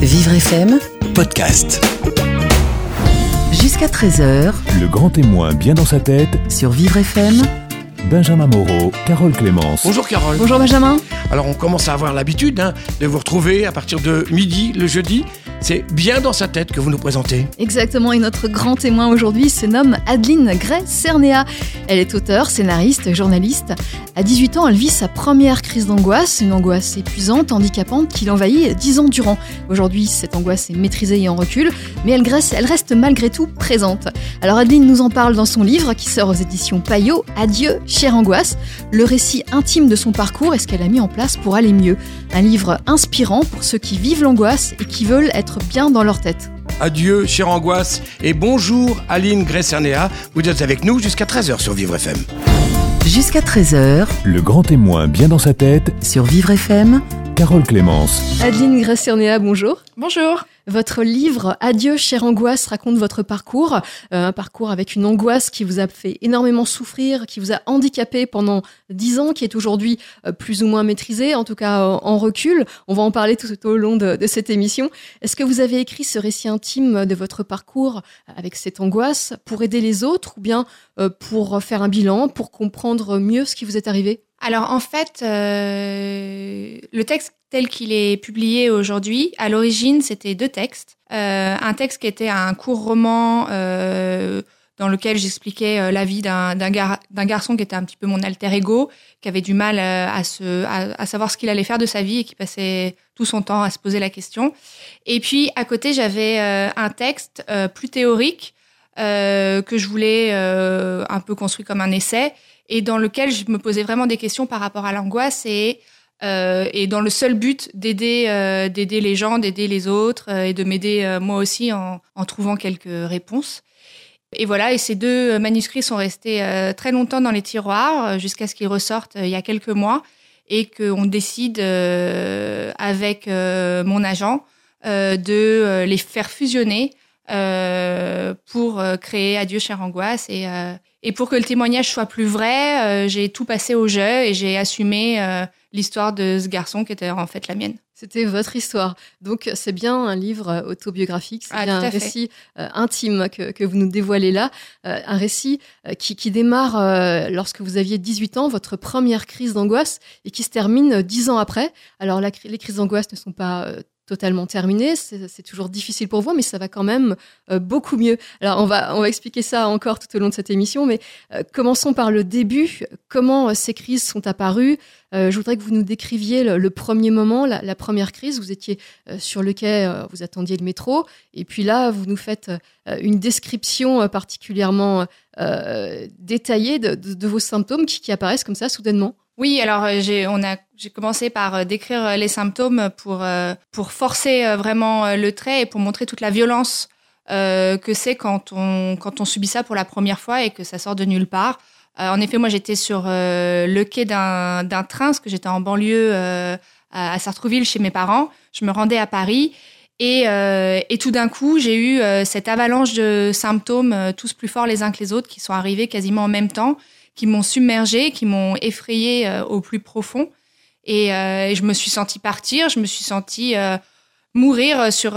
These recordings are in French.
Vivre FM, podcast. jusqu'à 13h Le grand témoin bien dans sa tête, sur Vivre FM. Benjamin Moreau, Carole Clémence. Bonjour Carole. Bonjour Benjamin. Alors on commence à avoir l'habitude hein, de vous retrouver à partir de midi le jeudi. C'est bien dans sa tête que vous nous présentez. Exactement, et notre grand témoin aujourd'hui se nomme Adeline Gray-Cernea. Elle est auteure, scénariste, journaliste. À 18 ans, elle vit sa première crise d'angoisse, une angoisse épuisante, handicapante qui l'envahit 10 ans durant. Aujourd'hui, cette angoisse est maîtrisée et en recul, mais elle, elle reste malgré tout présente. Alors Adeline nous en parle dans son livre qui sort aux éditions Payot, Adieu, chère angoisse, le récit intime de son parcours et ce qu'elle a mis en place pour aller mieux. Un livre inspirant pour ceux qui vivent l'angoisse et qui veulent être bien dans leur tête. Adieu, chère angoisse, et bonjour Aline Gressernea. Vous êtes avec nous jusqu'à 13h sur Vivre FM. Jusqu'à 13h Le grand témoin bien dans sa tête, sur Vivre FM. Carole Clémence. Adeline Gressernea, bonjour. Bonjour. Votre livre Adieu, chère angoisse raconte votre parcours, euh, un parcours avec une angoisse qui vous a fait énormément souffrir, qui vous a handicapé pendant dix ans, qui est aujourd'hui euh, plus ou moins maîtrisée, en tout cas en recul. On va en parler tout au long de, cette émission. Est-ce que vous avez écrit ce récit intime de votre parcours avec cette angoisse pour aider les autres ou bien euh, pour faire un bilan, pour comprendre mieux ce qui vous est arrivé? Alors en fait, le texte tel qu'il est publié aujourd'hui, à l'origine, c'était deux textes. Euh, un texte qui était un court roman euh, dans lequel j'expliquais euh, la vie d'un d'un gar- d'un garçon qui était un petit peu mon alter ego, qui avait du mal euh, à, se, à, savoir ce qu'il allait faire de sa vie et qui passait tout son temps à se poser la question. Et puis à côté, j'avais euh, un texte plus théorique euh, que je voulais un peu construit comme un essai et dans lequel je me posais vraiment des questions par rapport à l'angoisse et euh, et dans le seul but d'aider euh, d'aider les gens, d'aider les autres euh, et de m'aider euh, moi aussi en, en trouvant quelques réponses. Et voilà, et ces deux manuscrits sont restés euh, très longtemps dans les tiroirs euh, jusqu'à ce qu'ils ressortent euh, il y a quelques mois et qu'on décide euh, avec euh, mon agent euh, de euh, les faire fusionner euh, pour euh, créer Adieu chère angoisse et euh, et pour que le témoignage soit plus vrai, euh, j'ai tout passé au jeu et j'ai assumé euh, l'histoire de ce garçon qui était en fait la mienne. C'était votre histoire. Donc c'est bien un livre euh, autobiographique, c'est Ah, bien un fait. récit euh, intime que, que vous nous dévoilez là, Euh, un récit euh, qui, qui démarre lorsque vous aviez 18 ans, votre première crise d'angoisse, et qui se termine euh, 10 ans après. Alors la les crises d'angoisse ne sont pas totalement terminées, c'est toujours difficile pour vous, mais ça va quand même euh, beaucoup mieux. Alors on va, on va expliquer ça encore tout au long de cette émission, mais euh, commençons par le début. Comment euh, ces crises sont apparues? Je voudrais que vous nous décriviez le, premier moment, la, première crise. Vous étiez sur le quai, vous attendiez le métro, et puis là, vous nous faites une description particulièrement détaillée de, vos symptômes qui apparaissent comme ça soudainement. Oui, alors euh, j'ai on a j'ai commencé par euh, décrire euh, les symptômes pour pour forcer vraiment le trait et pour montrer toute la violence que c'est quand on quand on subit ça pour la première fois et que ça sort de nulle part. En effet, moi j'étais sur le quai d'un d'un train parce que j'étais en banlieue à Sartrouville chez mes parents. Je me rendais à Paris et, et tout d'un coup, j'ai eu cette avalanche de symptômes, tous plus forts les uns que les autres, qui sont arrivés quasiment en même temps, qui m'ont submergée, qui m'ont effrayée euh, au plus profond. Et, euh, et je me suis sentie partir, je me suis sentie euh, mourir sur,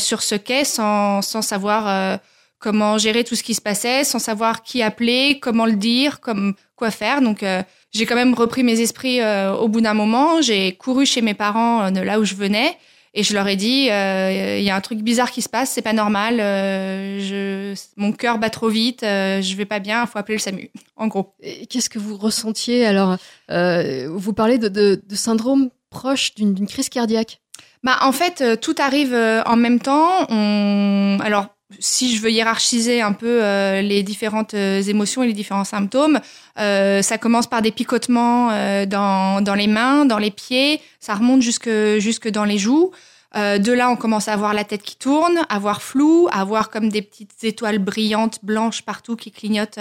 sur ce quai sans, sans savoir comment gérer tout ce qui se passait, sans savoir qui appeler, comment le dire, comme, quoi faire. Donc j'ai quand même repris mes esprits au bout d'un moment. J'ai couru chez mes parents de là où je venais. Et je leur ai dit, euh, il y a un truc bizarre qui se passe, c'est pas normal. euh, je, mon cœur bat trop vite, euh, je vais pas bien, il faut appeler le SAMU. En gros. Qu'est-ce que vous ressentiez Alors, euh, vous parlez de, de, de syndrome proche d'une crise cardiaque? Bah, en fait, tout arrive en même temps. On... Alors, si je veux hiérarchiser un peu euh, les différentes euh, émotions et les différents symptômes, euh, ça commence par des picotements dans, dans les mains, dans les pieds, ça remonte jusque, jusque dans les joues. De là, on commence à avoir la tête qui tourne, à voir flou, à voir comme des petites étoiles brillantes, blanches partout qui clignotent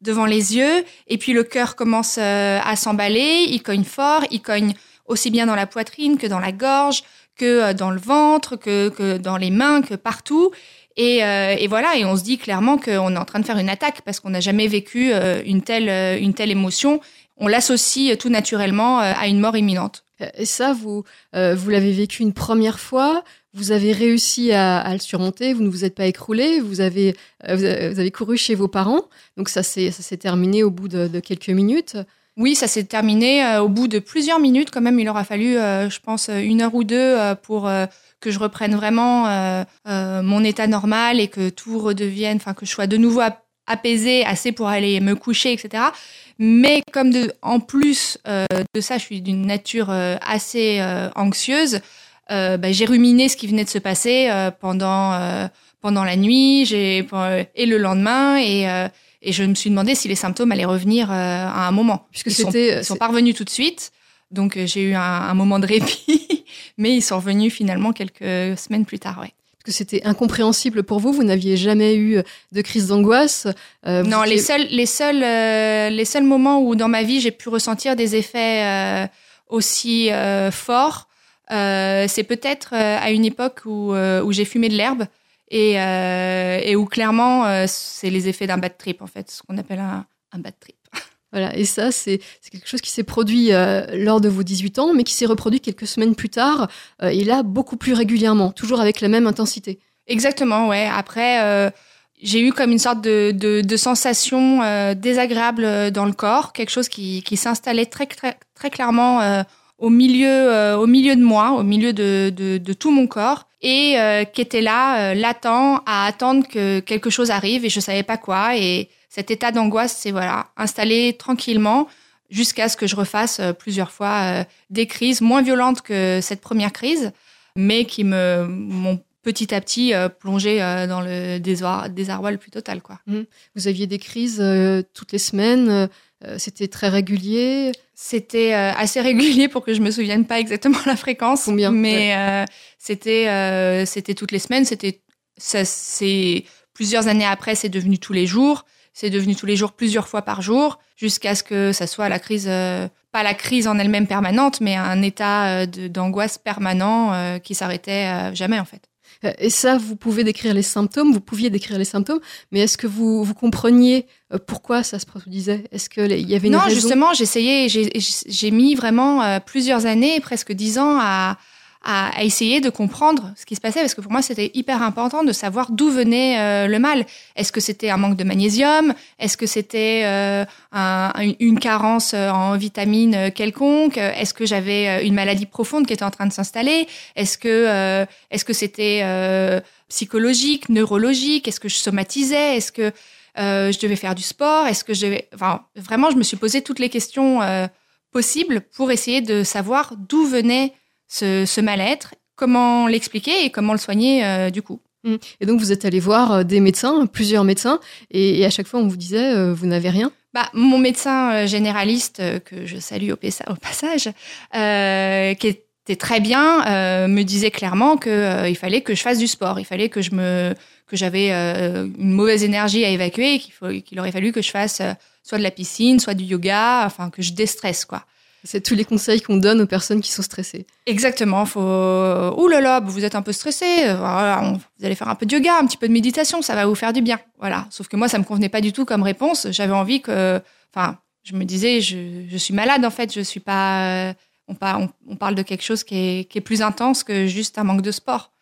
devant les yeux. Et puis le cœur commence à s'emballer, il cogne fort, il cogne aussi bien dans la poitrine que dans la gorge, que dans le ventre, que, que dans les mains, que partout. Et, euh, et voilà, et on se dit clairement qu'on est en train de faire une attaque parce qu'on n'a jamais vécu euh, une telle, euh, une telle émotion. On l'associe tout naturellement à une mort imminente. Et ça, vous, euh, vous l'avez vécu une première fois, vous avez réussi à, à, le surmonter, vous ne vous êtes pas écroulé, vous avez, euh, vous avez couru chez vos parents, donc ça s'est terminé au bout de, de, quelques minutes. Oui, ça s'est terminé au bout de plusieurs minutes quand même. Il aura fallu, euh, je pense, une heure ou deux pour que je reprenne vraiment mon état normal et que tout redevienne, enfin que je sois de nouveau apaisée, assez pour aller me coucher, etc. Mais comme de, en plus euh, de ça, je suis d'une nature euh, assez euh, anxieuse, bah, j'ai ruminé ce qui venait de se passer pendant pendant la nuit, j'ai et le lendemain et et je me suis demandé si les symptômes allaient revenir à un moment, puisque c'était sont, sont pas revenus tout de suite. Donc j'ai eu un, un, moment de répit, mais ils sont revenus finalement quelques semaines plus tard. Ouais que c'était incompréhensible pour vous. Vous n'aviez jamais eu de crise d'angoisse. Euh, non, les seuls, les seuls, euh, les seuls moments où dans ma vie j'ai pu ressentir des effets euh, aussi euh, forts, euh, c'est peut-être à une époque où, où j'ai fumé de l'herbe et, et où clairement c'est les effets d'un bad trip en fait, ce qu'on appelle un, un bad trip. Voilà, et ça, c'est quelque chose qui s'est produit euh, lors de vos 18 ans, mais qui s'est reproduit quelques semaines plus tard, euh, et là, beaucoup plus régulièrement, toujours avec la même intensité. Exactement, ouais. Après, euh, j'ai eu comme une sorte de, de, de sensation euh, désagréable dans le corps, quelque chose qui, qui s'installait très, très, très clairement au, milieu, au milieu de moi, au milieu de, de, de tout mon corps, et qui était là, latent, à attendre que quelque chose arrive, et je savais pas quoi, et cet état d'angoisse s'est voilà installé tranquillement jusqu'à ce que je refasse euh, plusieurs fois euh, des crises moins violentes que cette première crise, mais qui me m'ont petit à petit euh, plongé dans le désarroi, le plus total. Quoi. Mmh. Vous aviez des crises toutes les semaines, c'était très régulier? C'était assez régulier pour que je me souvienne pas exactement la fréquence. Combien? Mais c'était c'était toutes les semaines. C'était plusieurs années après, c'est devenu tous les jours. C'est devenu tous les jours, plusieurs fois par jour, jusqu'à ce que ça soit la crise, euh, pas la crise en elle-même permanente, mais un état euh, d'angoisse permanent euh, qui s'arrêtait jamais en fait. Et ça, vous pouvez décrire les symptômes, vous pouviez décrire les symptômes, mais est-ce que vous, vous compreniez pourquoi ça se produisait? Est-ce qu'il y avait une non, raison? Non, justement, j'essayais, j'ai mis vraiment plusieurs années, presque dix ans, à, à, à, essayer de comprendre ce qui se passait parce que pour moi c'était hyper important de savoir d'où venait euh, le mal. Est-ce que c'était un manque de magnésium? Est-ce que c'était euh, un, une carence euh, en vitamine quelconque? Est-ce que j'avais une maladie profonde qui était en train de s'installer? Est-ce que est-ce que c'était psychologique, neurologique? Est-ce que je somatisais? Est-ce que je devais faire du sport? Est-ce que je devais enfin vraiment je me suis posé toutes les questions possibles pour essayer de savoir d'où venait ce, mal-être, comment l'expliquer et comment le soigner euh, du coup. Mmh. Et donc vous êtes allé voir euh, des médecins, plusieurs médecins, et, à chaque fois on vous disait euh, vous n'avez rien? Bah, mon médecin généraliste que je salue au, passage, qui était très bien, me disait clairement que il fallait que je fasse du sport, il fallait que je me que j'avais une mauvaise énergie à évacuer, qu'il qu'il aurait fallu que je fasse soit de la piscine, soit du yoga, enfin que je déstresse quoi. C'est tous les conseils qu'on donne aux personnes qui sont stressées. Exactement. Faut. Ouh là là, vous êtes un peu stressé. Voilà, vous allez faire un peu de yoga, un petit peu de méditation, ça va vous faire du bien. Voilà. Sauf que moi, ça me convenait pas du tout comme réponse. J'avais envie que. Enfin, je me disais, je, suis malade en fait. Je suis pas. On, parle, on, parle de quelque chose qui est, plus intense que juste un manque de sport.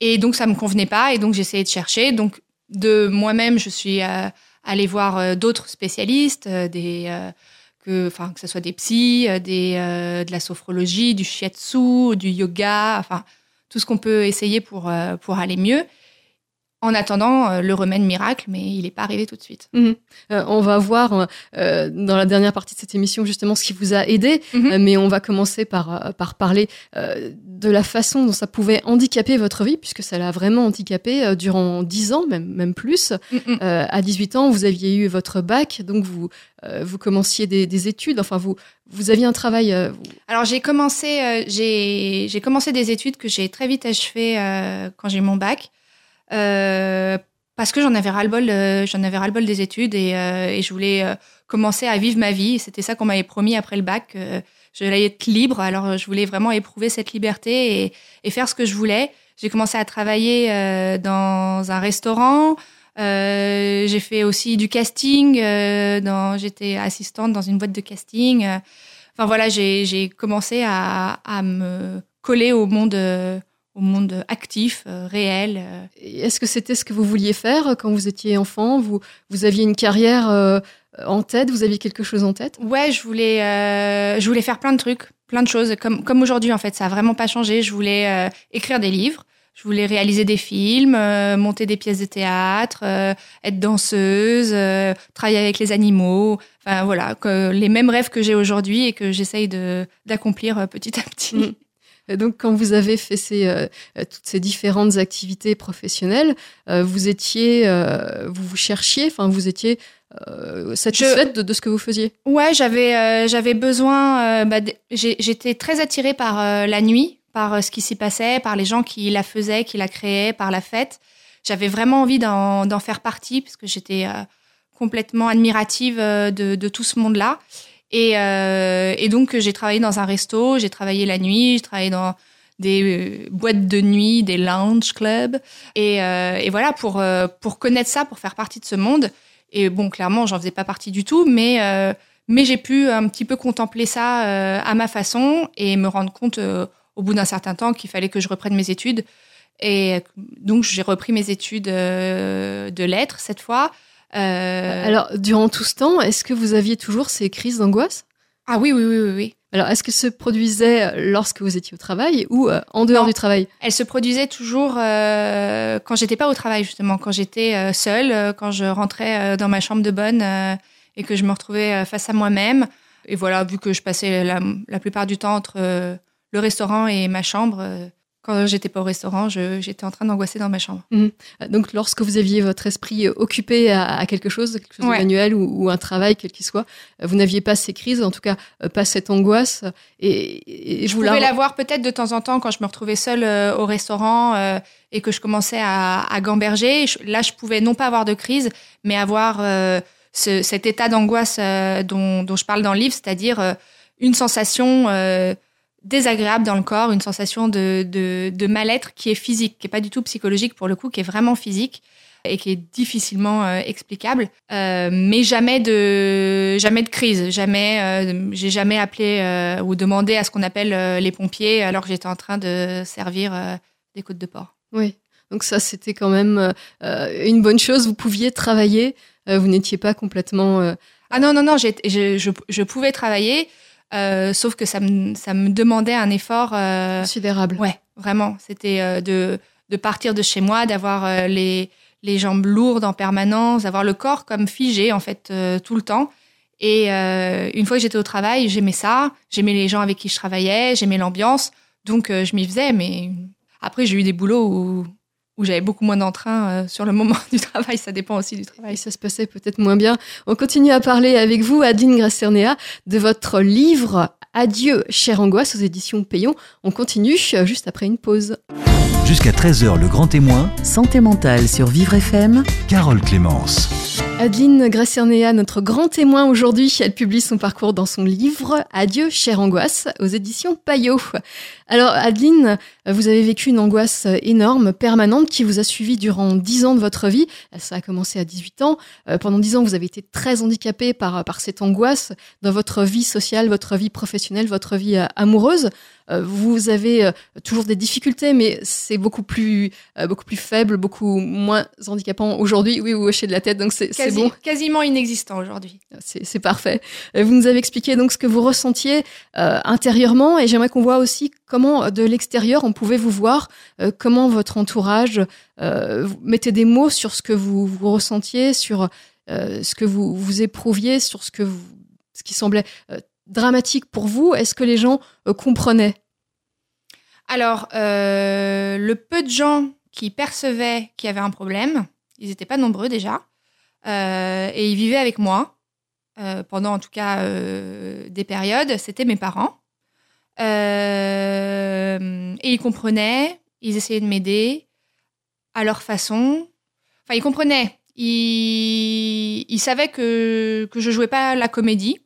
Et donc, ça me convenait pas. Et donc, j'essayais de chercher. Donc, de moi-même, je suis euh, allée voir euh, d'autres spécialistes, euh, des que, enfin, que ce soit des psys, euh, euh, de la sophrologie, du shiatsu, du yoga, enfin, tout ce qu'on peut essayer pour, euh, pour aller mieux en attendant euh, le remède miracle, mais il n'est pas arrivé tout de suite. Mhm. Euh, on va voir euh, dans la dernière partie de cette émission justement ce qui vous a aidé, mhm. mais on va commencer par, par parler de la façon dont ça pouvait handicaper votre vie, puisque ça l'a vraiment handicapé durant 10 ans, même, même plus. Mhm. à 18 ans, vous aviez eu votre bac, donc vous, vous commenciez des, des, études, enfin vous, vous aviez un travail. Alors j'ai commencé, j'ai commencé des études que j'ai très vite achevées quand j'ai mon bac. Euh, parce que j'en avais ras-le-bol, euh, j'en avais ras-le-bol des études et, euh, et je voulais commencer à vivre ma vie. C'était ça qu'on m'avait promis après le bac. je voulais être libre, alors je voulais vraiment éprouver cette liberté et, et faire ce que je voulais. J'ai commencé à travailler dans un restaurant. Euh, j'ai fait aussi du casting. Euh, dans, j'étais assistante dans une boîte de casting. enfin voilà, j'ai j'ai commencé à, à me coller au monde, au monde actif, euh, réel. euh. Est-ce que c'était ce que vous vouliez faire quand vous étiez enfant? Vous, vous aviez une carrière euh, en tête Vous aviez quelque chose en tête? Ouais, je voulais, euh, je voulais faire plein de trucs, plein de choses, comme, comme aujourd'hui en fait. Ça a vraiment pas changé. Je voulais euh, écrire des livres, je voulais réaliser des films, euh, monter des pièces de théâtre, euh, être danseuse, euh, travailler avec les animaux. Enfin voilà, que, les mêmes rêves que j'ai aujourd'hui et que j'essaye de d'accomplir euh, petit à petit. Et donc, quand vous avez fait ces, euh, euh, toutes ces différentes activités professionnelles, euh, vous étiez, euh, vous vous cherchiez, enfin, vous étiez euh, satisfaite de, de ce que vous faisiez. Ouais, j'avais euh, j'avais besoin. euh, bah, J'étais très attirée par euh, la nuit, par euh, ce qui s'y passait, par les gens qui la faisaient, qui la créaient, par la fête. J'avais vraiment envie d'en faire partie parce que j'étais euh, complètement admirative euh, de, de tout ce monde-là. Et, euh, et donc j'ai travaillé dans un resto, j'ai travaillé la nuit, j'ai travaillé dans des euh, boîtes de nuit, des lounge clubs. Et, euh, voilà, pour, pour connaître ça, pour faire partie de ce monde. Et bon, clairement, j'en faisais pas partie du tout, mais, mais j'ai pu un petit peu contempler ça à ma façon et me rendre compte au bout d'un certain temps qu'il fallait que je reprenne mes études. Et donc, j'ai repris mes études de lettres cette fois. Euh, Alors, durant tout ce temps, est-ce que vous aviez toujours ces crises d'angoisse? Ah oui, oui, oui, oui, oui. Alors, est-ce que se produisait lorsque vous étiez au travail ou euh, en dehors Non. du travail? Elle se produisait toujours euh, quand j'étais pas au travail justement, quand j'étais euh, seule, euh, quand je rentrais euh, dans ma chambre de bonne euh, et que je me retrouvais euh, face à moi-même. Et voilà, vu que je passais la, la plupart du temps entre euh, le restaurant et ma chambre, euh, quand j'étais pas au restaurant, je- j'étais en train d'angoisser dans ma chambre. Euh, Donc, lorsque vous aviez votre esprit euh, occupé à, à quelque chose, quelque chose Ouais. de manuel ou, ou un travail, quel qu'il soit, euh, vous n'aviez pas ces crises, en tout cas pas cette angoisse. Et, et Je vous pouvais la- l'avoir peut-être de temps en temps quand je me retrouvais seule euh, au restaurant euh, et que je commençais à, à gamberger. Je- là, je pouvais non pas avoir de crise, mais avoir euh, ce- cet état d'angoisse dont, dont je parle dans le livre, c'est-à-dire une sensation désagréable dans le corps, une sensation de, de, de mal-être qui est physique, qui est pas du tout psychologique pour le coup, qui est vraiment physique et qui est difficilement euh, explicable, Euh, mais jamais de jamais de crise, jamais euh, j'ai jamais appelé ou demandé à ce qu'on appelle les pompiers alors que j'étais en train de servir des côtes de porc. Oui. Donc ça, c'était quand même une bonne chose. Vous pouviez travailler. vous n'étiez pas complètement. Ah non non non, je, je pouvais travailler, euh, sauf que ça me ça me demandait un effort. euh, considérable. Ouais, vraiment. C'était euh, de, de partir de chez moi, d'avoir les, les jambes lourdes en permanence, d'avoir le corps comme figé, en fait, tout le temps. Et une fois que j'étais au travail, j'aimais ça. J'aimais les gens avec qui je travaillais, j'aimais l'ambiance. Donc, je m'y faisais. Mais après, j'ai eu des boulots où, où j'avais beaucoup moins d'entrain euh, sur le moment du travail. Ça dépend aussi du travail. ça se passait peut-être moins bien. On continue à parler avec vous, Adeline Gracernea, de votre livre Adieu, chère angoisse aux éditions Payon. On continue juste après une pause. Jusqu'à 13h, le grand témoin, Santé mentale sur Vivre FM. Carole Clémence. Adeline Gracernea, notre grand témoin aujourd'hui, elle publie son parcours dans son livre Adieu, chère angoisse aux éditions Payot. Alors, Adeline, vous avez vécu une angoisse énorme, permanente, qui vous a suivi durant 10 ans de votre vie. Ça a commencé à 18 ans. Euh, Pendant 10 ans, vous avez été très handicapée par, par cette angoisse dans votre vie sociale, votre vie professionnelle, votre vie euh, amoureuse. Euh, Vous avez euh, toujours des difficultés, mais c'est beaucoup plus, euh, beaucoup plus faible, beaucoup moins handicapant aujourd'hui. Oui, vous hochez de la tête, donc c'est Quasi- bon. Quasiment inexistant aujourd'hui. C'est parfait. Vous nous avez expliqué donc ce que vous ressentiez intérieurement et j'aimerais qu'on voit aussi comment de l'extérieur on pouvait vous voir, comment votre entourage mettez des mots sur ce que vous, vous ressentiez, sur euh, ce que vous, vous éprouviez, sur ce que vous, ce qui semblait euh, dramatique pour vous. Est-ce que les gens euh, comprenaient? Alors, euh, le peu de gens qui percevaient qu'il y avait un problème, ils n'étaient pas nombreux déjà, euh, et ils vivaient avec moi pendant en tout cas des périodes. C'était mes parents. Et ils comprenaient, ils essayaient de m'aider à leur façon. Enfin, ils comprenaient. Ils, ils savaient que, que je jouais pas la comédie,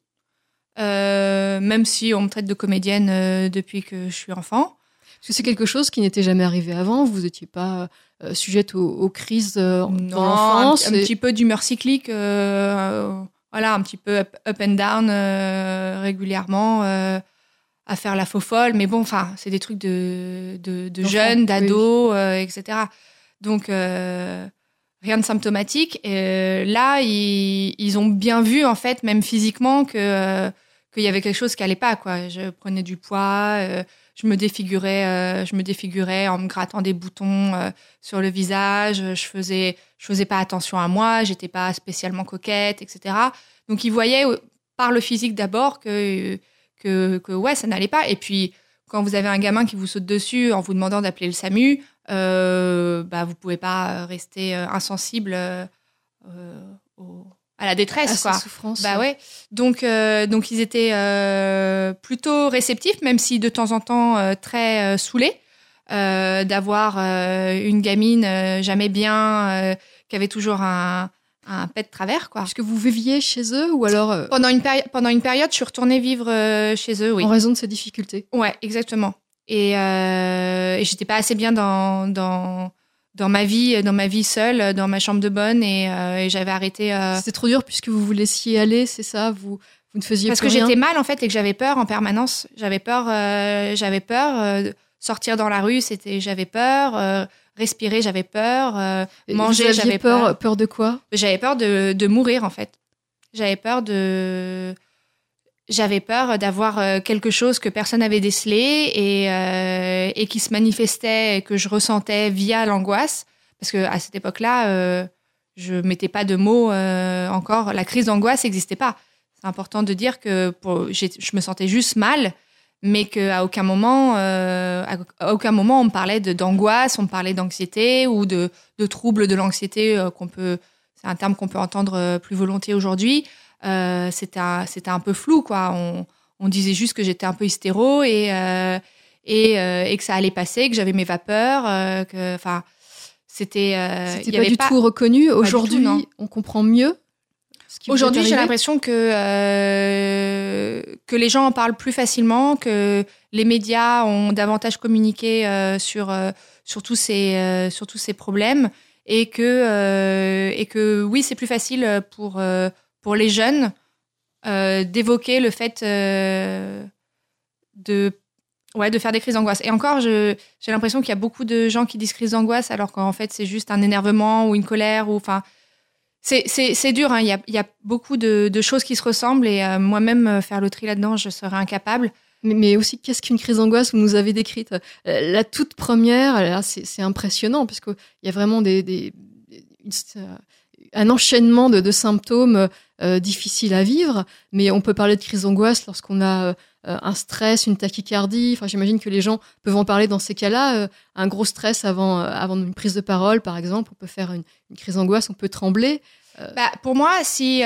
euh, même si on me traite de comédienne euh, depuis que je suis enfant. Parce que c'est quelque chose qui n'était jamais arrivé avant. Vous n'étiez pas euh, sujette aux, aux crises euh, Non, dans l'enfance. un, un et- petit peu d'humeur cyclique voilà, un petit peu up, up and down régulièrement, à faire la faux folle. Mais bon, enfin, c'est des trucs de, de, jeunes, d'ados, etc. Donc, rien de symptomatique. Et là, ils, ils ont bien vu, en fait, même physiquement, que euh, qu'il y avait quelque chose qui allait pas. Quoi. Je prenais du poids, euh, je me défigurais, euh, je me défigurais en me grattant des boutons euh, sur le visage. Je faisais, je faisais pas attention à moi, j'étais pas spécialement coquette, etc. Donc ils voyaient par le physique d'abord que, que que ouais, ça n'allait pas. Et puis quand vous avez un gamin qui vous saute dessus en vous demandant d'appeler le SAMU, bah vous pouvez pas rester insensible au- à la à détresse, sa quoi. souffrance. Bah ouais. Donc, euh, donc ils étaient euh, plutôt réceptifs, même si de temps en temps euh, très saoulés d'avoir une gamine jamais bien, qui avait toujours un, un pet de travers, quoi. Est-ce que vous viviez chez eux ou alors Pendant une, péri- pendant une période, je suis retournée vivre chez eux, oui. en raison de ces difficultés Ouais, exactement. Et, et j'étais pas assez bien dans, dans, dans ma vie, dans ma vie seule, dans ma chambre de bonne, et, euh, et j'avais arrêté. euh, C'était trop dur puisque vous vous laissiez aller, c'est ça? Vous, vous ne faisiez Parce que j'étais mal en fait et que j'avais peur en permanence. J'avais peur, euh, j'avais peur. euh, sortir dans la rue, c'était, j'avais peur. respirer, j'avais peur. manger, j'avais peur. peur. Peur de quoi? J'avais peur de, de mourir en fait. J'avais peur de, j'avais peur d'avoir euh, quelque chose que personne n'avait décelé et euh, et qui se manifestait et que je ressentais via l'angoisse. Parce que à cette époque-là, euh, je mettais pas de mots euh, encore. La crise d'angoisse n'existait pas. C'est important de dire que je me sentais juste mal, mais qu'à aucun moment, euh, à, à aucun moment, on me parlait d'angoisse, on me parlait d'anxiété ou de, de troubles de l'anxiété qu'on peut. C'est un terme qu'on peut entendre plus volontiers aujourd'hui. Euh, c'était un, peu flou, quoi. On, on disait juste que j'étais un peu hystéro et euh, et, euh, et que ça allait passer, que j'avais mes vapeurs, euh, que, enfin, c'était. il C'était pas avait du tout reconnu. Aujourd'hui, on comprend mieux. Aujourd'hui, j'ai l'impression que que les gens en parlent plus facilement, que les médias ont davantage communiqué sur sur tous ces sur tous ces problèmes et que et que oui, c'est plus facile pour pour les jeunes euh, d'évoquer le fait euh, de ouais de faire des crises d'angoisse. Et encore, j'ai l'impression qu'il y a beaucoup de gens qui disent crise d'angoisse alors qu'en fait c'est juste un énervement ou une colère ou enfin c'est, dur, hein. il, y a, il y a beaucoup de, choses qui se ressemblent et euh, moi-même, faire le tri là-dedans, je serais incapable. Mais, mais aussi, qu'est-ce qu'une crise d'angoisse Vous nous avez décrite? La toute première. C'est impressionnant puisqu'il y a vraiment des, des- un enchaînement de, symptômes euh, difficiles à vivre. Mais on peut parler de crise d'angoisse lorsqu'on a euh, un stress, une tachycardie. Enfin, j'imagine que les gens peuvent en parler dans ces cas-là. Euh, un gros stress avant, euh, avant une prise de parole, par exemple, on peut faire une, crise d'angoisse, on peut trembler. Bah, pour moi, si,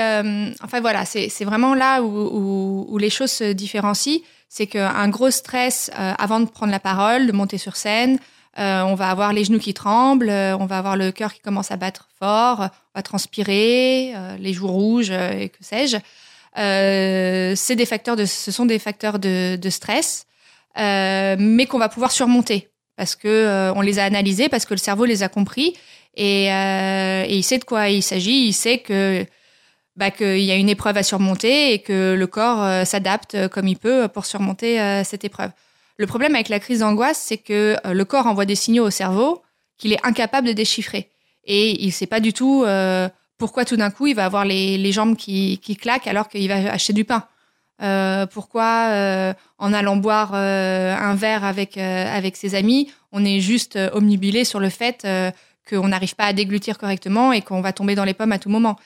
enfin voilà, c'est, vraiment là où, où, où les choses se différencient. C'est qu'un gros stress avant de prendre la parole, de monter sur scène, euh, on va avoir les genoux qui tremblent, euh, on va avoir le cœur qui commence à battre fort, on va transpirer, euh, les joues rouges et que sais-je. C'est des facteurs de, ce sont des facteurs de, stress, mais qu'on va pouvoir surmonter parce que on les a analysés, parce que le cerveau les a compris et, et il sait de quoi il s'agit. Il sait que bah, qu'il y a une épreuve à surmonter et que le corps s'adapte comme il peut pour surmonter cette épreuve. Le problème avec la crise d'angoisse, c'est que euh, le corps envoie des signaux au cerveau qu'il est incapable de déchiffrer et il sait pas du tout euh, pourquoi tout d'un coup il va avoir les, les jambes qui, qui claquent alors qu'il va acheter du pain. Euh, pourquoi euh, en allant boire un verre avec avec ses amis, on est juste omnibilé sur le fait qu'on n'arrive pas à déglutir correctement et qu'on va tomber dans les pommes à tout moment.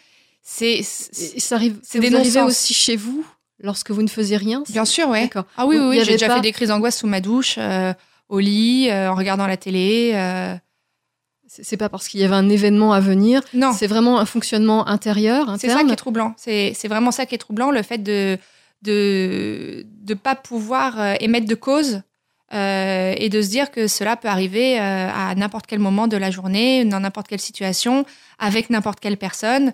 C'est ça arrive, c'est des non-sens. aussi chez vous lorsque vous ne faisiez rien bien sûr, ouais. Ah oui, Donc, oui, oui j'ai déjà pas- fait des crises d'angoisse sous ma douche, euh, au lit, euh, en regardant la télé. euh. C'est pas parce qu'il y avait un événement à venir. Non, C'est vraiment un fonctionnement intérieur, c'est ça qui est troublant. C'est c'est vraiment ça qui est troublant, le fait de de de pas pouvoir euh, émettre de cause euh, et de se dire que cela peut arriver euh, à n'importe quel moment de la journée, dans n'importe quelle situation, avec n'importe quelle personne.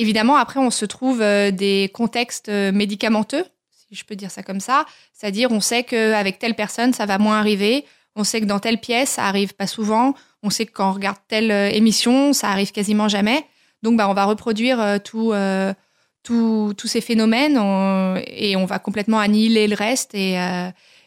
Évidemment, après, on se trouve euh, des contextes euh, médicamenteux, si je peux dire ça comme ça. C'est-à-dire, on sait qu'avec telle personne, ça va moins arriver. On sait que dans telle pièce, ça arrive pas souvent. On sait que quand on regarde telle euh, émission, ça arrive quasiment jamais. Donc, bah, on va reproduire tout, euh, tous ces phénomènes et on va complètement annihiler le reste et,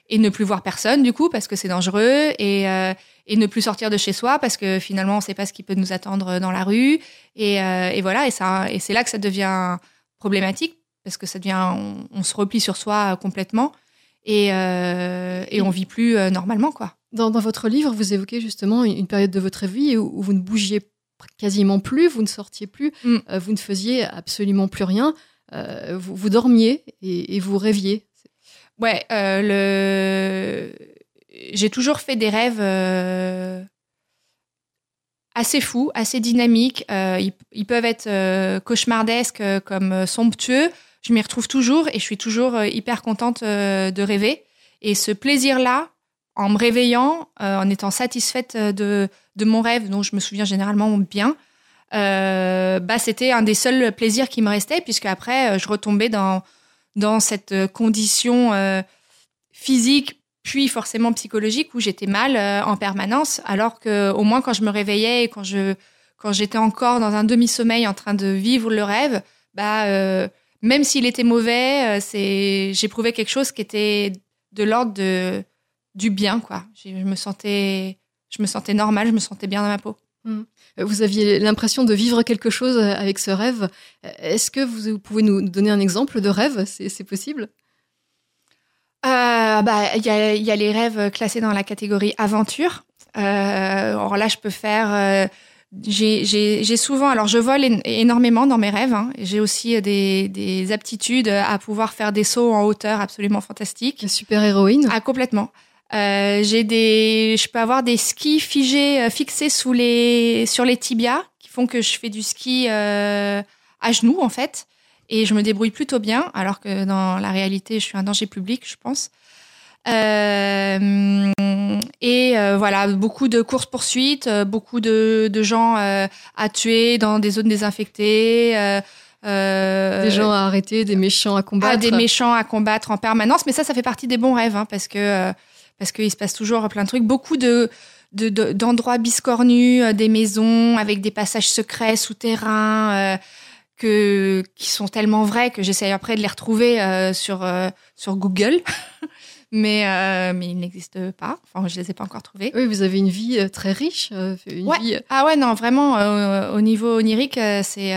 et ne plus voir personne du coup parce que c'est dangereux et, euh, et ne plus sortir de chez soi parce que finalement on sait pas ce qui peut nous attendre dans la rue et, euh, et voilà et ça et c'est là que ça devient problématique parce que ça devient on, on se replie sur soi complètement et, euh, et on vit plus euh, normalement quoi. Dans, dans votre livre, vous évoquez justement une période de votre vie où, où vous ne bougiez quasiment plus, vous ne sortiez plus, Mm. euh, vous ne faisiez absolument plus rien. euh, vous, vous dormiez et, et vous rêviez. Ouais, euh, le... j'ai toujours fait des rêves euh, assez fous, assez dynamiques. Euh, ils, peuvent être cauchemardesques comme somptueux. Je m'y retrouve toujours et je suis toujours hyper contente de rêver. Et ce plaisir-là, en me réveillant, en étant satisfaite de, de mon rêve, dont je me souviens généralement bien, bah, c'était un des seuls plaisirs qui me restait, puisque après, je retombais dans, dans cette euh, condition euh, physique, puis forcément psychologique, où j'étais mal euh, en permanence, alors que au moins quand je me réveillais et quand je quand j'étais encore dans un demi-sommeil en train de vivre le rêve, bah même s'il était mauvais, c'est j'éprouvais quelque chose qui était de l'ordre de du bien quoi. J'ai- Je me sentais je me sentais normale, je me sentais bien dans ma peau. Euh, Vous aviez l'impression de vivre quelque chose euh, avec ce rêve. Euh, Est-ce que vous, pouvez nous donner un exemple de rêve? C'est possible? Euh, bah, il y a, y a les rêves classés dans la catégorie aventure. Euh, alors là, je peux faire. euh, j'ai- souvent. Alors, je vole én- énormément dans mes rêves. hein. J'ai aussi des, des aptitudes à pouvoir faire des sauts en hauteur absolument fantastiques. Super héroïne. Ah, complètement. Euh, j'ai des, je peux avoir des skis figés, euh, fixés sous les, sur les tibias, qui font que je fais du ski euh, à genoux en fait, et je me débrouille plutôt bien, alors que dans la réalité, je suis un danger public, je pense. Euh, et euh, voilà, beaucoup de courses poursuites, beaucoup de, de gens à tuer dans des zones désinfectées. des gens à arrêter, des méchants à combattre. ah, des méchants à combattre en permanence. Mais ça, ça fait partie des bons rêves, hein, parce que parce qu'il se passe toujours plein de trucs. Beaucoup de de- de- d'endroits biscornus, euh, des maisons avec des passages secrets souterrains euh, que qui sont tellement vrais que j'essaye après de les retrouver euh, sur euh, sur Google. mais euh, mais ils n'existent pas. Enfin, je les ai pas encore trouvés. Oui, vous avez une vie très riche, une Ouais. vie Ah ouais, non, vraiment, au niveau onirique, c'est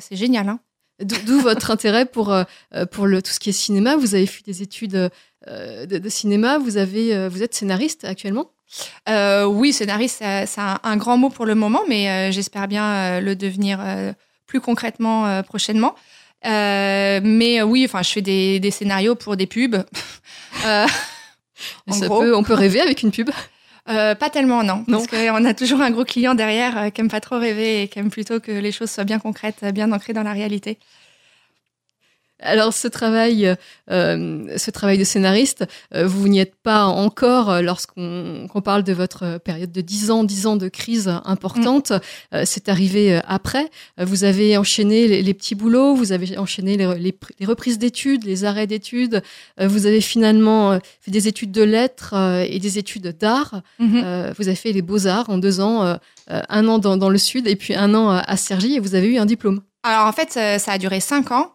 c'est génial. Hein. D'où votre intérêt pour, euh, euh, pour le, tout ce qui est cinéma. Vous avez fait des études euh, de, de cinéma. Vous, avez, vous êtes scénariste actuellement. Euh, oui, scénariste, c'est un, un grand mot pour le moment, mais euh, j'espère bien euh, le devenir plus concrètement prochainement. Mais oui, enfin, je fais des, des scénarios pour des pubs. En gros. peut, on peut rêver avec une pub. Euh, pas tellement, non. Non. Parce qu'on a toujours un gros client derrière euh, qui aime pas trop rêver et qui aime plutôt que les choses soient bien concrètes, bien ancrées dans la réalité. Alors, ce travail, euh, ce travail de scénariste, euh, vous n'y êtes pas encore euh, lorsqu'on qu'on parle de votre période de 10 ans, 10 ans de crise importante. Euh, c'est arrivé après. Vous avez enchaîné les, les petits boulots, vous avez enchaîné les, les- les reprises d'études, les arrêts d'études. Vous avez finalement fait des études de lettres et des études d'art. Mhm. Euh, vous avez fait les beaux-arts en deux ans, un an dans, dans le sud et puis un an à, Cergy et vous avez eu un diplôme. Alors en fait, ça a duré cinq ans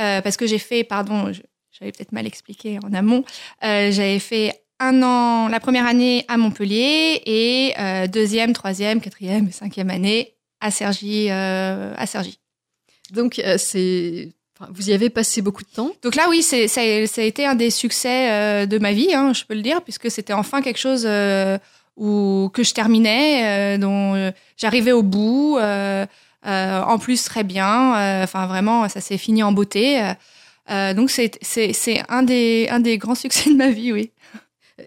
euh, parce que j'ai fait, pardon, j'avais peut-être mal expliqué en amont. euh, j'avais fait un an, la première année à Montpellier et euh, deuxième, troisième, quatrième et cinquième année à Cergy. à Cergy. Donc, c'est, vous y avez passé beaucoup de temps. Donc là, oui, c'est, ça, a- ça a été un des succès euh, de ma vie, hein, je peux le dire, puisque c'était enfin quelque chose euh, où, que je terminais, euh, dont j'arrivais au bout, en plus très bien. euh, Enfin, vraiment, ça s'est fini en beauté. euh, euh, donc c'est, un, des, un des grands succès de ma vie, oui.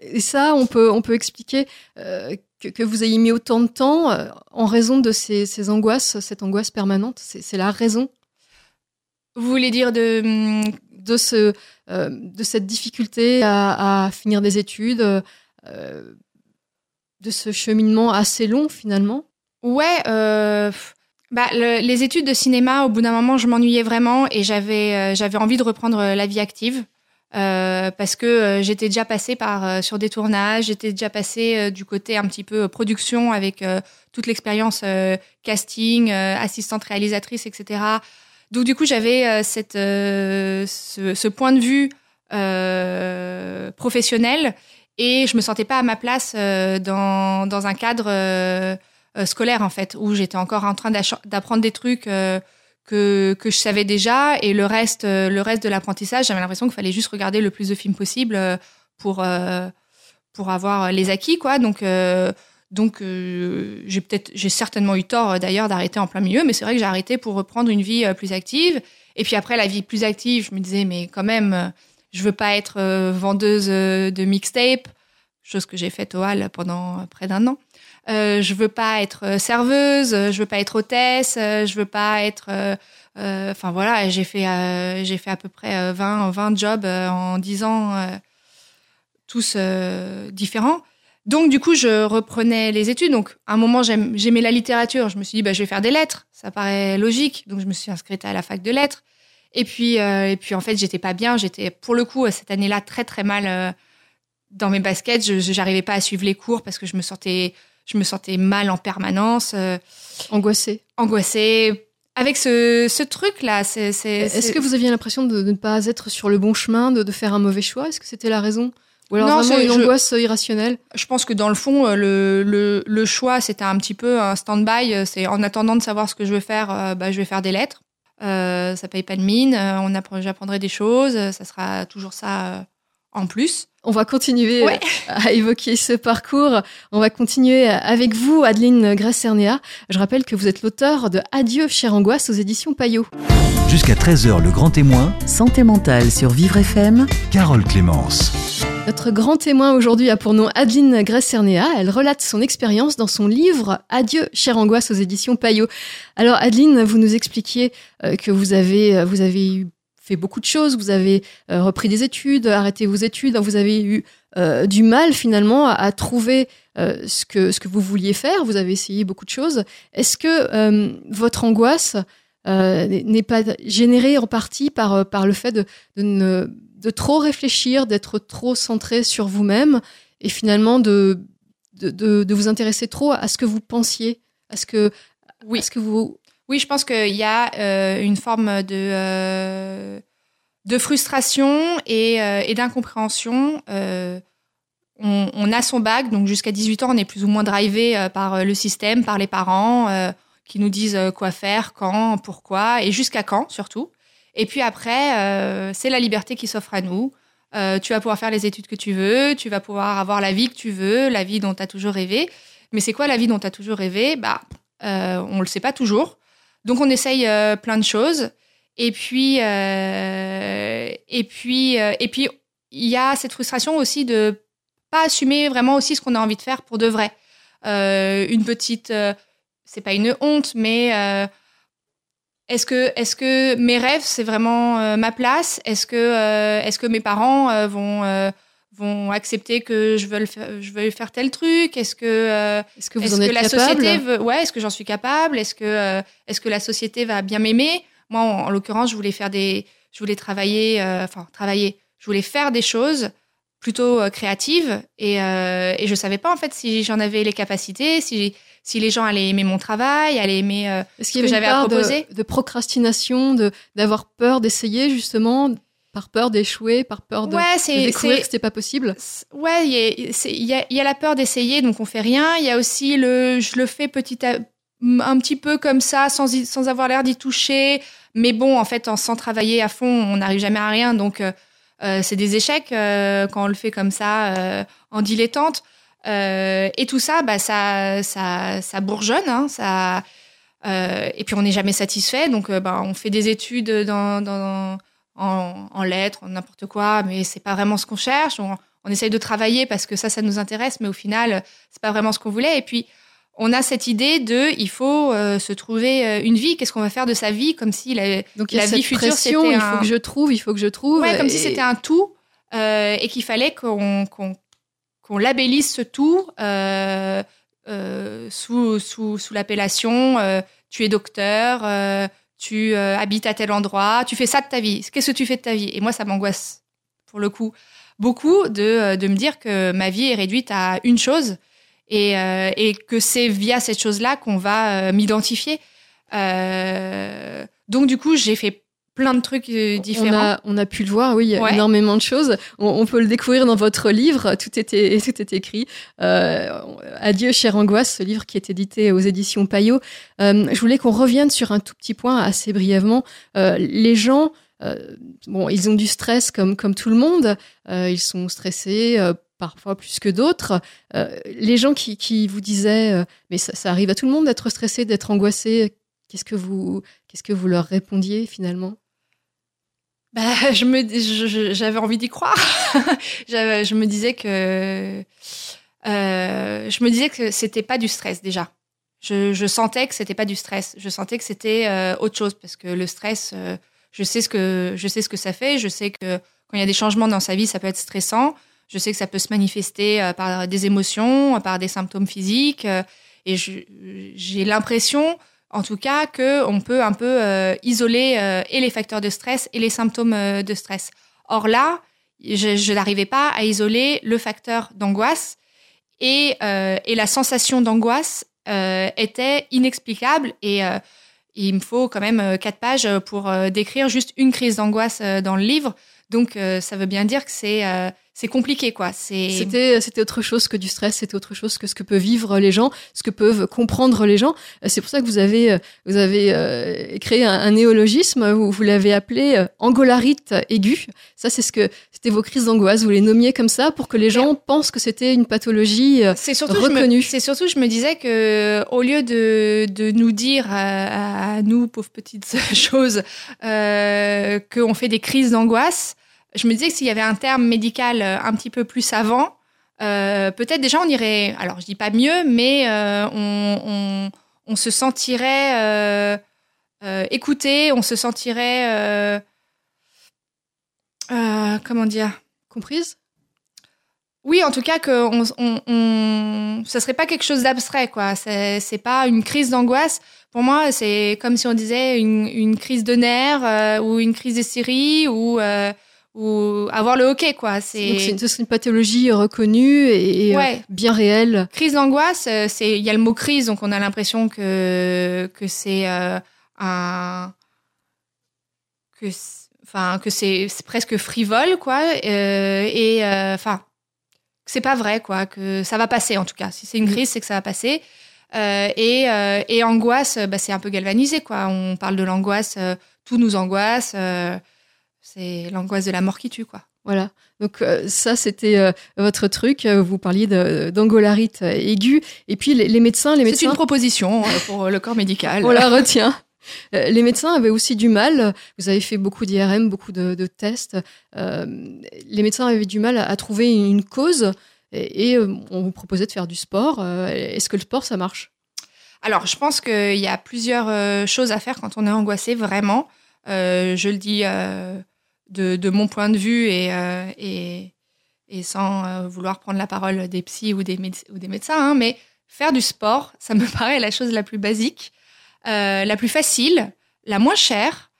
Et ça, on peut, on peut expliquer euh, que, que vous ayez mis autant de temps euh, en raison de ces, ces angoisses, cette angoisse permanente. C'est, la raison? Vous voulez dire de... hum, de, ce, euh, de cette difficulté à, à finir des études, euh, de ce cheminement assez long finalement? Ouais, euh, pff, bah, le- les études de cinéma, au bout d'un moment, je m'ennuyais vraiment et j'avais euh, envie de reprendre euh, la vie active euh, parce que j'étais déjà passée par sur des tournages, j'étais déjà passée du côté un petit peu production avec toute l'expérience casting, assistante réalisatrice, etc. Donc du coup, j'avais ce, ce point de vue professionnel et je me sentais pas à ma place dans dans un cadre scolaire en fait où j'étais encore en train d'apprendre des trucs euh, que que je savais déjà et le reste euh, le reste de l'apprentissage, j'avais l'impression qu'il fallait juste regarder le plus de films possible euh, pour euh, pour avoir les acquis quoi. Donc euh, donc euh, j'ai peut-être j'ai certainement eu tort euh, d'ailleurs d'arrêter en plein milieu, mais c'est vrai que j'ai arrêté pour reprendre une vie euh, plus active. Et puis après la vie plus active, je me disais mais quand même euh, je veux pas être euh, vendeuse euh, de mixtape, chose que j'ai faite au Hall pendant euh, près d'un an. Euh, je veux pas être euh, serveuse, euh, je veux pas être hôtesse, euh, je veux pas être enfin voilà, j'ai fait j'ai fait à peu près euh, 20 20 jobs en 10 ans tous différents. Donc du coup, je reprenais les études. Donc à un moment, j'aimais la littérature. Je me suis dit, bah, je vais faire des lettres. Ça paraît logique. Donc je me suis inscrite à la fac de lettres. Et puis, et puis en fait, j'étais pas bien. J'étais pour le coup cette année-là très très mal dans mes baskets. Je j'arrivais pas à suivre les cours parce que je me sentais je me sentais mal en permanence, euh, Angoissé. angoissée. Avec ce, ce truc là, c'est Est-ce que vous aviez l'impression de, de ne pas être sur le bon chemin, de, de faire un mauvais choix? Est-ce que c'était la raison? Ou alors Non, vraiment c'est- une je- angoisse irrationnelle? Je pense que dans le fond, euh, le, le, le choix, c'était un petit peu un stand-by. Euh, C'est en attendant de savoir ce que je veux faire, bah, je vais faire des lettres. Euh, ça paye pas de mine. on apprend, j'apprendrai des choses. Ça sera toujours ça en plus. On va continuer Ouais. euh, à évoquer ce parcours. On va continuer avec vous, Adeline Grèce-Cernea. Je rappelle que vous êtes l'auteur de Adieu, chère angoisse aux éditions Payot. Jusqu'à 13h, le grand témoin, Santé mentale sur Vivre FM. Carole Clémence. Notre grand témoin aujourd'hui a pour nom Adeline Grèce-Cernea. Elle relate son expérience dans son livre Adieu, chère angoisse aux éditions Payot. Alors, Adeline, vous nous expliquiez euh, que vous avez, euh, vous avez eu- fait beaucoup de choses. Vous avez euh, repris des études, arrêté vos études. Vous avez eu euh, du mal finalement à, à trouver euh, ce, que, ce que vous vouliez faire. Vous avez essayé beaucoup de choses. Est-ce que votre angoisse n'est pas générée en partie par, par le fait de, de, ne, de trop réfléchir, d'être trop centré sur vous-même et finalement de, de, de, de vous intéresser trop à ce que vous pensiez, à ce que, Oui. à ce que vous... Oui, je pense qu'il y a euh, une forme de, euh, de frustration et, euh, et d'incompréhension. On, a son bac, donc jusqu'à 18 ans, on est plus ou moins drivé par le système, par les parents qui nous disent quoi faire, quand, pourquoi et jusqu'à quand surtout. Et puis après, c'est la liberté qui s'offre à nous. Tu vas pouvoir faire les études que tu veux, tu vas pouvoir avoir la vie que tu veux, la vie dont tu as toujours rêvé. Mais c'est quoi la vie dont tu as toujours rêvé? Bah, on le sait pas toujours. Donc on essaye euh, plein de choses. Et puis, euh, et puis, euh, et puis, il y a cette frustration aussi de pas assumer vraiment aussi ce qu'on a envie de faire pour de vrai. Une petite, c'est pas une honte, mais est-ce que, est-ce que mes rêves c'est vraiment ma place? Est-ce que, euh, est-ce que mes parents euh, vont vont accepter que je veuille faire, je veuille faire tel truc? Est-ce que euh, Est-ce que vous est-ce en que êtes la capable? société veut, ouais, est-ce que j'en suis capable? Est-ce que, euh, est-ce que la société va bien m'aimer? Moi, en, en l'occurrence, je voulais faire des, je voulais travailler, euh, enfin travailler, je voulais faire des choses plutôt euh, créatives et, et je savais pas en fait si j'en avais les capacités, si, si les gens allaient aimer mon travail, allaient aimer. ce que j'avais à part de, proposer. de procrastination, de d'avoir peur d'essayer justement, par peur d'échouer, par peur de, ouais, de découvrir que c'était pas possible Ouais, il y a- y, y la peur d'essayer, donc on fait rien. Il y a aussi le, je le fais petit à un petit peu comme ça, sans, y- sans avoir l'air d'y toucher. Mais bon, en fait, en, sans travailler à fond, on n'arrive jamais à rien. Donc, euh, euh, c'est des échecs euh, quand on le fait comme ça, euh, en dilettante. Et tout ça, bah, ça, ça, ça bourgeonne. Hein, ça, et puis, on n'est jamais satisfait. Donc, bah, on fait des études dans, dans, en, en lettres, en n'importe quoi, mais c'est pas vraiment ce qu'on cherche. On, on essaye de travailler parce que ça, ça nous intéresse, mais au final, c'est pas vraiment ce qu'on voulait. Et puis, on a cette idée de, il faut euh, se trouver euh, une vie. Qu'est-ce qu'on va faire de sa vie, comme si la, Donc La vie future, c'était il faut un- que je trouve, il faut que je trouve. ouais, comme et- si c'était un tout euh, et qu'il fallait qu'on qu'on qu'on labellise ce tout euh, sous, sous, sous l'appellation tu es docteur, tu euh, habites à tel endroit, tu fais ça de ta vie. Qu'est-ce que tu fais de ta vie? Et moi, ça m'angoisse pour le coup beaucoup de, euh, me dire que ma vie est réduite à une chose et, euh, et que c'est via cette chose-là qu'on va m'identifier. Donc du coup, j'ai fait plein de trucs euh, différents. On a, on a pu le voir, oui, il y a Ouais. énormément de choses. On, on peut le découvrir dans votre livre, tout était, tout est écrit. Euh, Adieu, chère angoisse, ce livre qui est édité aux éditions Payot. Euh, je voulais qu'on revienne sur un tout petit point assez brièvement. Euh, les gens, euh, bon, ils ont du stress comme, comme tout le monde. Euh, ils sont stressés. euh, parfois plus que d'autres. Euh, les gens qui, qui vous disaient, euh, mais ça, ça arrive à tout le monde d'être stressé, d'être angoissé, qu'est-ce que vous, qu'est-ce que vous leur répondiez finalement? Bah, je j'avais envie d'y croire. Je me disais que, euh, je me disais que c'était pas du stress déjà. Je, sentais que c'était pas du stress. Je sentais que c'était euh, autre chose parce que le stress, euh, je sais ce que, je sais ce que ça fait. Je sais que quand il y a des changements dans sa vie, ça peut être stressant. Je sais que ça peut se manifester euh, par des émotions, par des symptômes physiques. et j'ai l'impression en tout cas qu'on peut un peu euh, isoler euh, et les facteurs de stress et les symptômes euh, de stress. Or là, je, je n'arrivais pas à isoler le facteur d'angoisse et, et la sensation d'angoisse était inexplicable et il me faut quand même quatre pages pour décrire juste une crise d'angoisse dans le livre. Donc ça veut bien dire que c'est c'est compliqué quoi. C'était, c'était autre chose que du stress, c'était autre chose que ce que peuvent vivre les gens, ce que peuvent comprendre les gens. Euh, C'est pour ça que vous avez, euh, vous avez euh, créé un, un néologisme, vous, vous l'avez appelé euh, angolarite aiguë. Ça, c'est ce que, c'était vos crises d'angoisse, vous les nommiez comme ça pour que les gens pensent que c'était une pathologie. euh, C'est surtout, je me- reconnu. c'est surtout, je me disais que au lieu de, de nous dire à, à nous, pauvres petites choses, euh, qu'on fait des crises d'angoisse, je me disais que s'il y avait un terme médical euh, un petit peu plus savant, euh, peut-être déjà on irait, alors je dis pas mieux, mais euh, on, on, se sentirait euh, écouté, on se sentirait, comment dire Comprise oui, en tout cas, que on, on, ça serait pas quelque chose d'abstrait, quoi. C'est pas une crise d'angoisse. Pour moi, c'est comme si on disait une, crise de nerfs ou une crise d'hystérie ou euh, ou avoir le hockey, quoi. Donc c'est C'est une, une pathologie reconnue et, euh, Ouais. bien réelle. crise d'angoisse. euh, C'est il y a le mot crise, donc on a l'impression que que c'est euh, un que enfin que c'est presque frivole, quoi. euh, et euh, enfin que c'est pas vrai, quoi, que ça va passer en tout cas. Si c'est une crise, c'est que ça va passer. Euh, et, euh, et angoisse, bah, c'est un peu galvanisé, quoi. On parle de l'angoisse, euh, tout nous angoisse. C'est l'angoisse de la mort qui tue, quoi. Voilà. Donc euh, ça, c'était euh, votre truc. Euh, Vous parliez d'angolarite aiguë. Et puis les, les médecins, les C'est médecins, une proposition pour le corps médical. on la retient. Les médecins avaient aussi du mal. Vous avez fait beaucoup d'IRM, beaucoup de, de tests. Euh, les médecins avaient du mal à, à trouver une cause. Et, et, on vous proposait de faire du sport. Est-ce que le sport, ça marche? Alors, je pense qu'il y a plusieurs choses à faire quand on est angoissé, vraiment. Je le dis de, de mon point de vue et, euh, et, et sans euh, vouloir prendre la parole des psys ou des, ou des médecins, hein, mais faire du sport, ça me paraît la chose la plus basique, euh, la plus facile, la moins chère,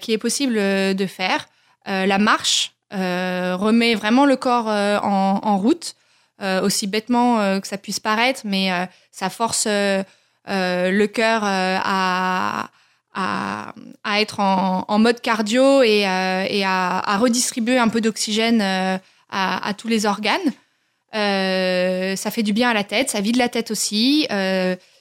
qui est possible de faire. La marche remet vraiment le corps en, en route, aussi bêtement que ça puisse paraître, mais ça force le cœur à, à, à être en, en mode cardio et, euh, et à, à redistribuer un peu d'oxygène euh, à, à tous les organes. Euh, ça fait du bien à la tête, ça vide la tête aussi.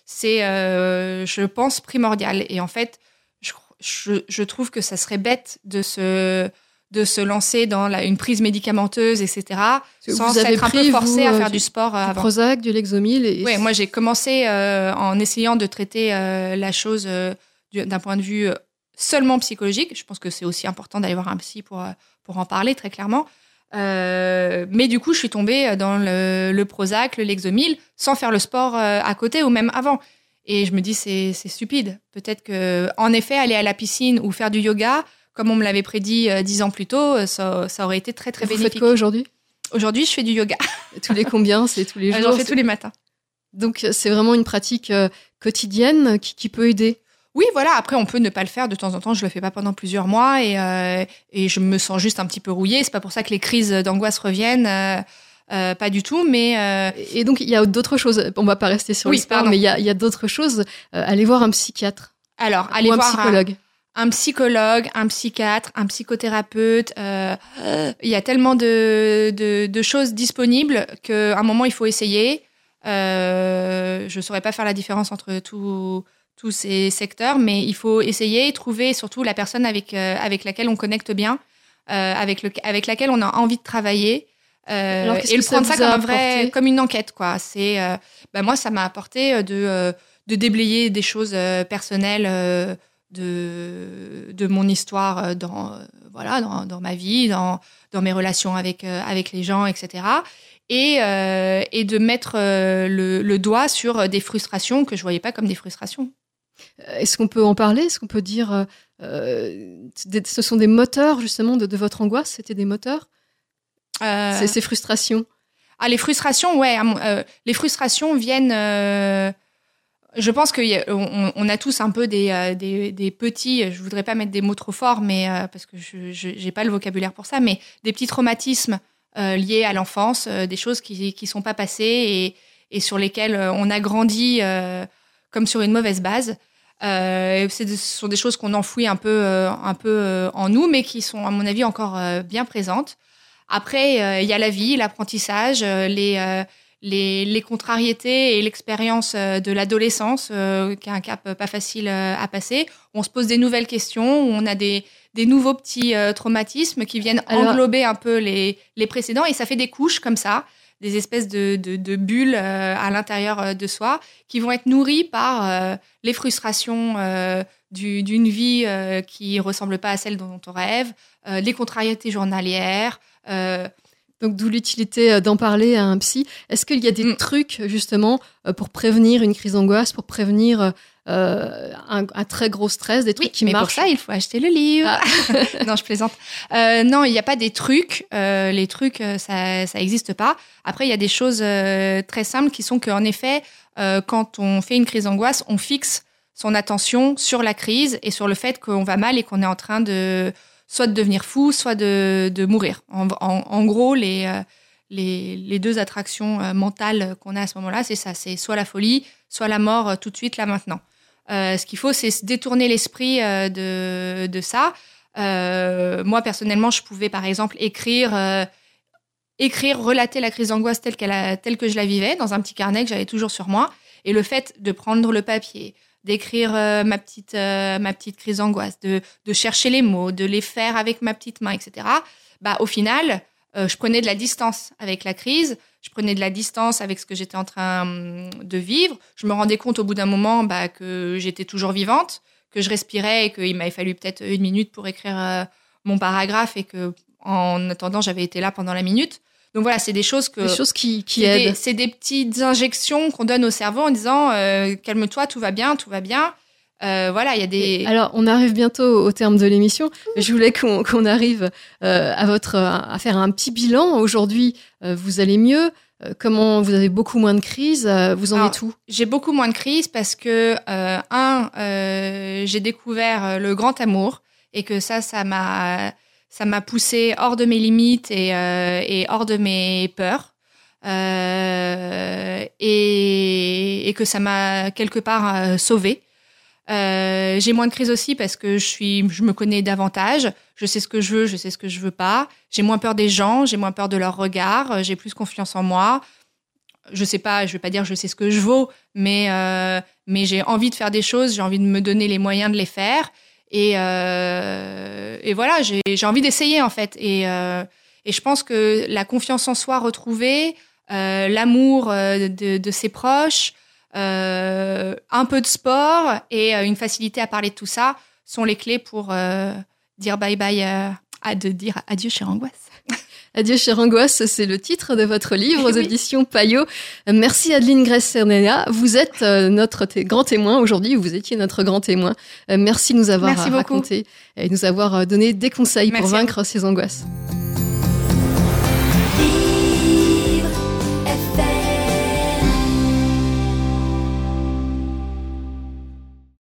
C'est, je pense, primordial. Et en fait, je, je, je trouve que ça serait bête de se, de se lancer dans la, une prise médicamenteuse, etc., sans être un peu forcé vous, à faire du- du sport Du avant. Prozac, du Lexomil et Oui, moi j'ai commencé en essayant de traiter la chose d'un point de vue euh, seulement psychologique. Je pense que c'est aussi important d'aller voir un psy pour, euh, pour en parler très clairement. Euh, mais du coup, je suis tombée dans le, le Prozac, le Lexomil, sans faire le sport à côté ou même avant. Et je me dis, c'est stupide. Peut-être que, en effet, aller à la piscine ou faire du yoga, comme on me l'avait prédit dix ans plus tôt, ça, ça aurait été très très vous faites bénéfique. quoi aujourd'hui? Aujourd'hui, je fais du yoga. Tous les combien? C'est tous les jours J'en fais tous les matins. Donc c'est vraiment une pratique quotidienne qui, qui peut aider? Oui, voilà. Après, on peut ne pas le faire de temps en temps. Je le fais pas pendant plusieurs mois et, euh, et je me sens juste un petit peu rouillée. C'est pas pour ça que les crises d'angoisse reviennent. euh, euh, pas du tout, mais Et donc il y a d'autres choses. On va pas rester sur Oui, le sport, pardon. mais il y a, il y a d'autres choses. Allez voir un psychiatre alors allez ou un voir un, psychologue. un psychologue, un psychiatre, un psychothérapeute. il y a tellement de, de, de choses disponibles qu'à un moment, il faut essayer. Je ne saurais pas faire la différence entre tous tous ces secteurs, mais il faut essayer et trouver surtout la personne avec, euh, avec laquelle on connecte bien, euh, avec, le, avec laquelle on a envie de travailler. euh, Alors, et le prendre ça comme un vrai, comme une enquête, quoi. C'est, bah, moi, ça m'a apporté de, de déblayer des choses personnelles de, de mon histoire dans, voilà, dans, dans ma vie, dans, dans mes relations avec, avec les gens, etc. Et, euh, et de mettre le, le doigt sur des frustrations que je voyais pas comme des frustrations. Euh, Est-ce qu'on peut en parler? Est-ce qu'on peut dire euh, euh, ce sont des moteurs justement de, de votre angoisse? C'était des moteurs? Euh, Ces- Ces frustrations? Ah, les frustrations, ouais. euh, les frustrations viennent. je pense qu'on on, on a tous un peu des, des, des petits. Je voudrais pas mettre des mots trop forts, mais parce que je j'ai pas le vocabulaire pour ça, mais des petits traumatismes liés à l'enfance, des choses qui qui sont pas passées et, et sur lesquelles on a grandi comme sur une mauvaise base. Euh, ce sont des choses qu'on enfouit un peu, euh, un peu euh, en nous, mais qui sont, à mon avis, encore bien présentes. Après, il y a la vie, l'apprentissage, les, les, les contrariétés et l'expérience de l'adolescence, euh, qui est un cap pas facile à passer. On se pose des nouvelles questions, on a des, des nouveaux petits euh, traumatismes qui viennent Alors- englober un peu les, les précédents, et ça fait des couches comme ça, des espèces de, bulles euh, à l'intérieur euh, de soi, qui vont être nourries par euh, les frustrations du- d'une vie qui ressemble pas à celle dont on rêve, les contrariétés journalières. Donc d'où l'utilité euh, d'en parler à un psy. Est-ce qu'il y a des Mm. trucs justement euh, pour prévenir une crise d'angoisse, pour prévenir euh, un, un très gros stress, des trucs oui, qui mais marchent pour ça, il faut acheter le livre. Ah. non, je plaisante. Euh, non, il n'y a pas des trucs. Euh, les trucs, ça, ça existe pas. Après, il y a des choses très simples qui sont qu'en effet, quand on fait une crise d'angoisse, on fixe son attention sur la crise et sur le fait qu'on va mal et qu'on est en train de soit de devenir fou, soit de, de mourir. En, gros, les, euh, les, les deux attractions euh, mentales qu'on a à ce moment-là, c'est ça. C'est soit la folie, soit la mort euh, tout de suite, là, maintenant. Ce qu'il faut, c'est détourner l'esprit de, de ça. Moi, personnellement, je pouvais, par exemple, écrire, écrire, relater la crise d'angoisse telle, telle que je la vivais dans un petit carnet que j'avais toujours sur moi. Et le fait de prendre le papier, d'écrire euh, ma petite euh, ma petite crise d'angoisse, de, de chercher les mots, de les faire avec ma petite main, etc. Bah, au final, euh, je prenais de la distance avec la crise, je prenais de la distance avec ce que j'étais en train hum, de vivre. Je me rendais compte au bout d'un moment bah, que j'étais toujours vivante, que je respirais et qu'il m'avait fallu peut-être une minute pour écrire mon paragraphe et que en attendant j'avais été là pendant la minute. Donc voilà, c'est des choses que Des choses qui, qui c'est des, aident. c'est des petites injections qu'on donne au cerveau en disant euh, calme-toi, tout va bien, tout va bien. Euh, voilà, il y a des. Alors, on arrive bientôt au terme de l'émission. Je voulais qu'on arrive euh, à votre à faire un petit bilan. Aujourd'hui, vous allez mieux. Comment vous avez beaucoup moins de crises Vous en Alors, êtes où? J'ai beaucoup moins de crises parce que un, j'ai découvert le grand amour et que ça, ça m'a, ça m'a poussé hors de mes limites et, euh, hors de mes peurs. Euh, et, que ça m'a quelque part euh, sauvée. Euh, j'ai moins de crises aussi parce que je suis, je me connais davantage. Je sais ce que je veux, je sais ce que je veux pas. J'ai moins peur des gens, j'ai moins peur de leur regard. J'ai plus confiance en moi. Je sais pas, je vais pas dire je sais ce que je vaux, mais mais j'ai envie de faire des choses, j'ai envie de me donner les moyens de les faire. Et euh, et voilà, j'ai envie d'essayer en fait. Et euh, et je pense que la confiance en soi retrouvée, euh, l'amour de, ses proches, un peu de sport et une facilité à parler de tout ça sont les clés pour dire bye bye, à de dire adieu chère angoisse. Adieu, chère angoisse, c'est le titre de votre livre aux Oui. éditions Payot. Merci Adeline Grèce-Cernella. Vous êtes euh, notre grand témoin aujourd'hui, vous étiez notre grand témoin. Euh, Merci de nous avoir Merci euh, beaucoup. raconté et de nous avoir euh, donné des conseils pour Merci vaincre ces angoisses.